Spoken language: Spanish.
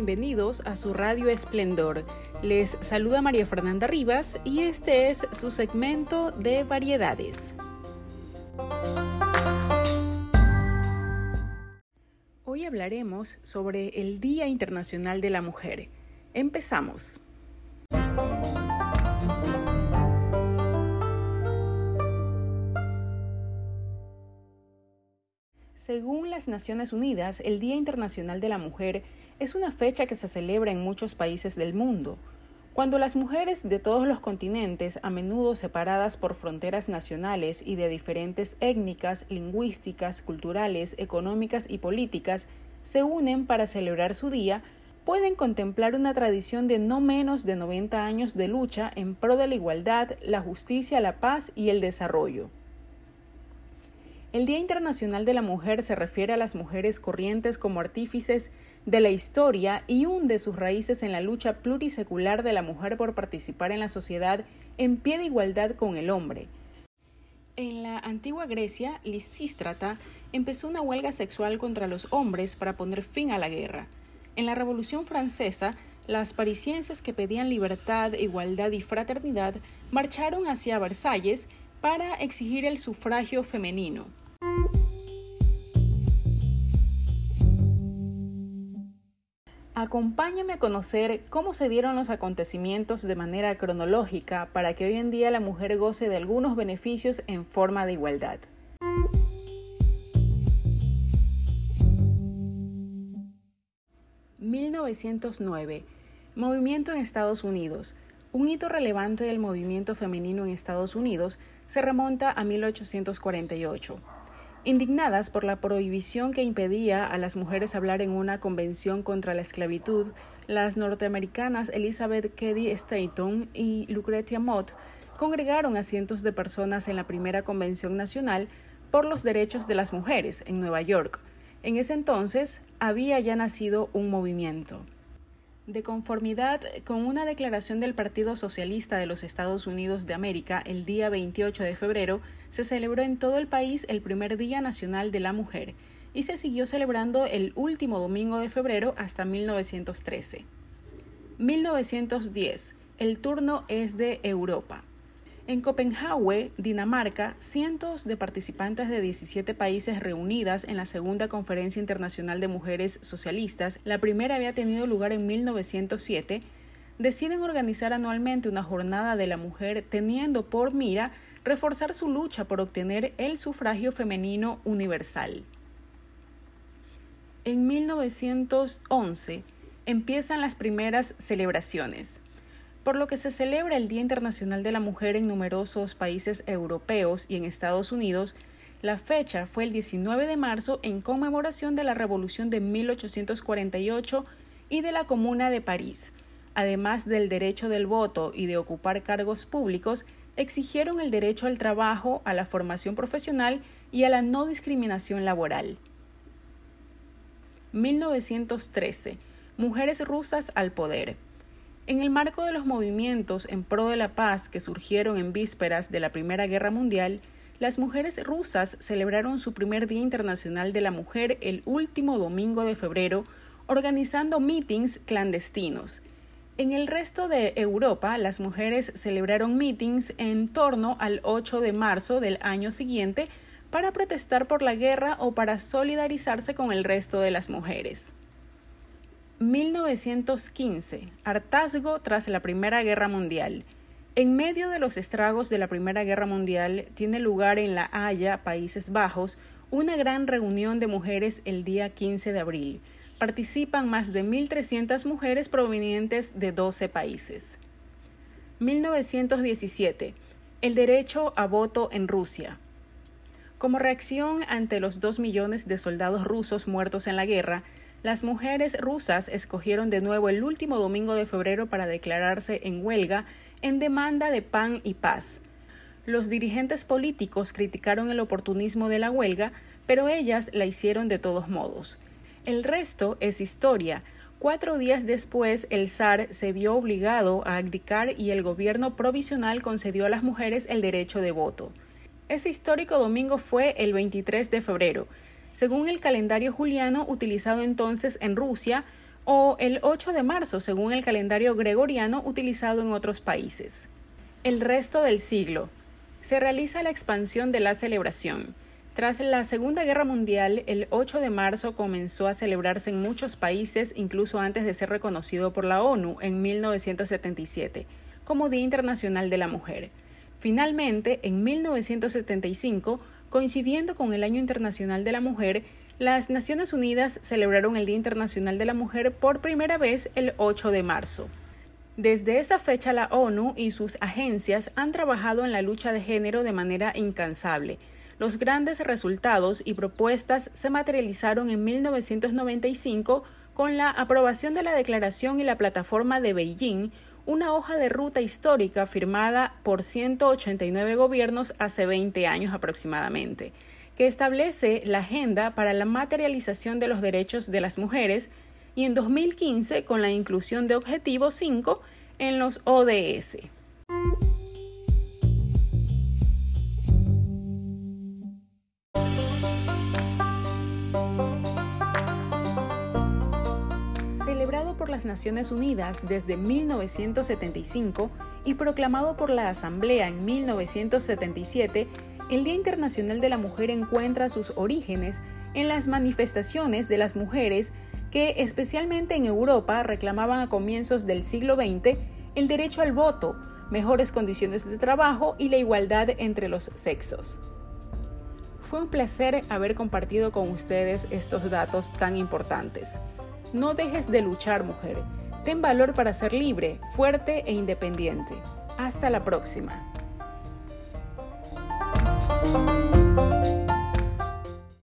bienvenidos a su Radio Esplendor. Les saluda María Fernanda Rivas y este es su segmento de variedades. Hoy hablaremos sobre el Día Internacional de la Mujer. Empezamos. Según las Naciones Unidas, el Día Internacional de la Mujer es una fecha que se celebra en muchos países del mundo. Cuando las mujeres de todos los continentes, a menudo separadas por fronteras nacionales y de diferentes étnicas, lingüísticas, culturales, económicas y políticas, se unen para celebrar su día, pueden contemplar una tradición de no menos de 90 años de lucha en pro de la igualdad, la justicia, la paz y el desarrollo. El Día Internacional de la Mujer se refiere a las mujeres corrientes como artífices de la historia y hunde sus raíces en la lucha plurisecular de la mujer por participar en la sociedad en pie de igualdad con el hombre. En la antigua Grecia, Lisístrata empezó una huelga sexual contra los hombres para poner fin a la guerra. En la Revolución Francesa, las parisienses que pedían libertad, igualdad y fraternidad marcharon hacia Versalles para exigir el sufragio femenino. Acompáñame a conocer cómo se dieron los acontecimientos de manera cronológica para que hoy en día la mujer goce de algunos beneficios en forma de igualdad. ...1909... Movimiento en Estados Unidos. Un hito relevante del movimiento femenino en Estados Unidos se remonta a 1848. Indignadas por la prohibición que impedía a las mujeres hablar en una convención contra la esclavitud, las norteamericanas Elizabeth Cady Stanton y Lucretia Mott congregaron a cientos de personas en la primera Convención Nacional por los Derechos de las Mujeres en Nueva York. En ese entonces había ya nacido un movimiento. De conformidad con una declaración del Partido Socialista de los Estados Unidos de América el día 28 de febrero, se celebró en todo el país el primer Día Nacional de la Mujer y se siguió celebrando el último domingo de febrero hasta 1913. 1910. El turno es de Europa. En Copenhague, Dinamarca, cientos de participantes de 17 países reunidas en la Segunda Conferencia Internacional de Mujeres Socialistas, la primera había tenido lugar en 1907, deciden organizar anualmente una jornada de la mujer teniendo por mira reforzar su lucha por obtener el sufragio femenino universal. En 1911 empiezan las primeras celebraciones por lo que se celebra el Día Internacional de la Mujer en numerosos países europeos y en Estados Unidos. La fecha fue el 19 de marzo en conmemoración de la Revolución de 1848 y de la Comuna de París. Además del derecho del voto y de ocupar cargos públicos, exigieron el derecho al trabajo, a la formación profesional y a la no discriminación laboral. 1913. Mujeres rusas al poder. En el marco de los movimientos en pro de la paz que surgieron en vísperas de la Primera Guerra Mundial, las mujeres rusas celebraron su primer Día Internacional de la Mujer el último domingo de febrero, organizando mítines clandestinos. En el resto de Europa, las mujeres celebraron mítines en torno al 8 de marzo del año siguiente para protestar por la guerra o para solidarizarse con el resto de las mujeres. 1915. Hartazgo tras la Primera Guerra Mundial. En medio de los estragos de la Primera Guerra Mundial tiene lugar en La Haya, Países Bajos, una gran reunión de mujeres el día 15 de abril. Participan más de 1.300 mujeres provenientes de 12 países. 1917. El derecho a voto en Rusia. Como reacción ante los dos millones de soldados rusos muertos en la guerra, las mujeres rusas escogieron de nuevo el último domingo de febrero para declararse en huelga en demanda de pan y paz. Los dirigentes políticos criticaron el oportunismo de la huelga, pero ellas la hicieron de todos modos. El resto es historia. Cuatro días después, el zar se vio obligado a abdicar y el gobierno provisional concedió a las mujeres el derecho de voto. Ese histórico domingo fue el 23 de febrero. Según el calendario juliano utilizado entonces en Rusia, o el 8 de marzo según el calendario gregoriano utilizado en otros países. El resto del siglo. Se realiza la expansión de la celebración. Tras la Segunda Guerra Mundial, el 8 de marzo comenzó a celebrarse en muchos países, incluso antes de ser reconocido por la ONU en 1977, como Día Internacional de la Mujer. Finalmente, en 1975, coincidiendo con el Año Internacional de la Mujer, las Naciones Unidas celebraron el Día Internacional de la Mujer por primera vez el 8 de marzo. Desde esa fecha la ONU y sus agencias han trabajado en la lucha de género de manera incansable. Los grandes resultados y propuestas se materializaron en 1995 con la aprobación de la Declaración y la Plataforma de Beijing, una hoja de ruta histórica firmada por 189 gobiernos hace 20 años aproximadamente que establece la agenda para la materialización de los derechos de las mujeres y en 2015 con la inclusión de Objetivo 5 en los ODS. Las Naciones Unidas desde 1975 y proclamado por la Asamblea en 1977, el Día Internacional de la Mujer encuentra sus orígenes en las manifestaciones de las mujeres que, especialmente en Europa, reclamaban a comienzos del siglo XX el derecho al voto, mejores condiciones de trabajo y la igualdad entre los sexos. Fue un placer haber compartido con ustedes estos datos tan importantes. No dejes de luchar, mujer. Ten valor para ser libre, fuerte e independiente. Hasta la próxima.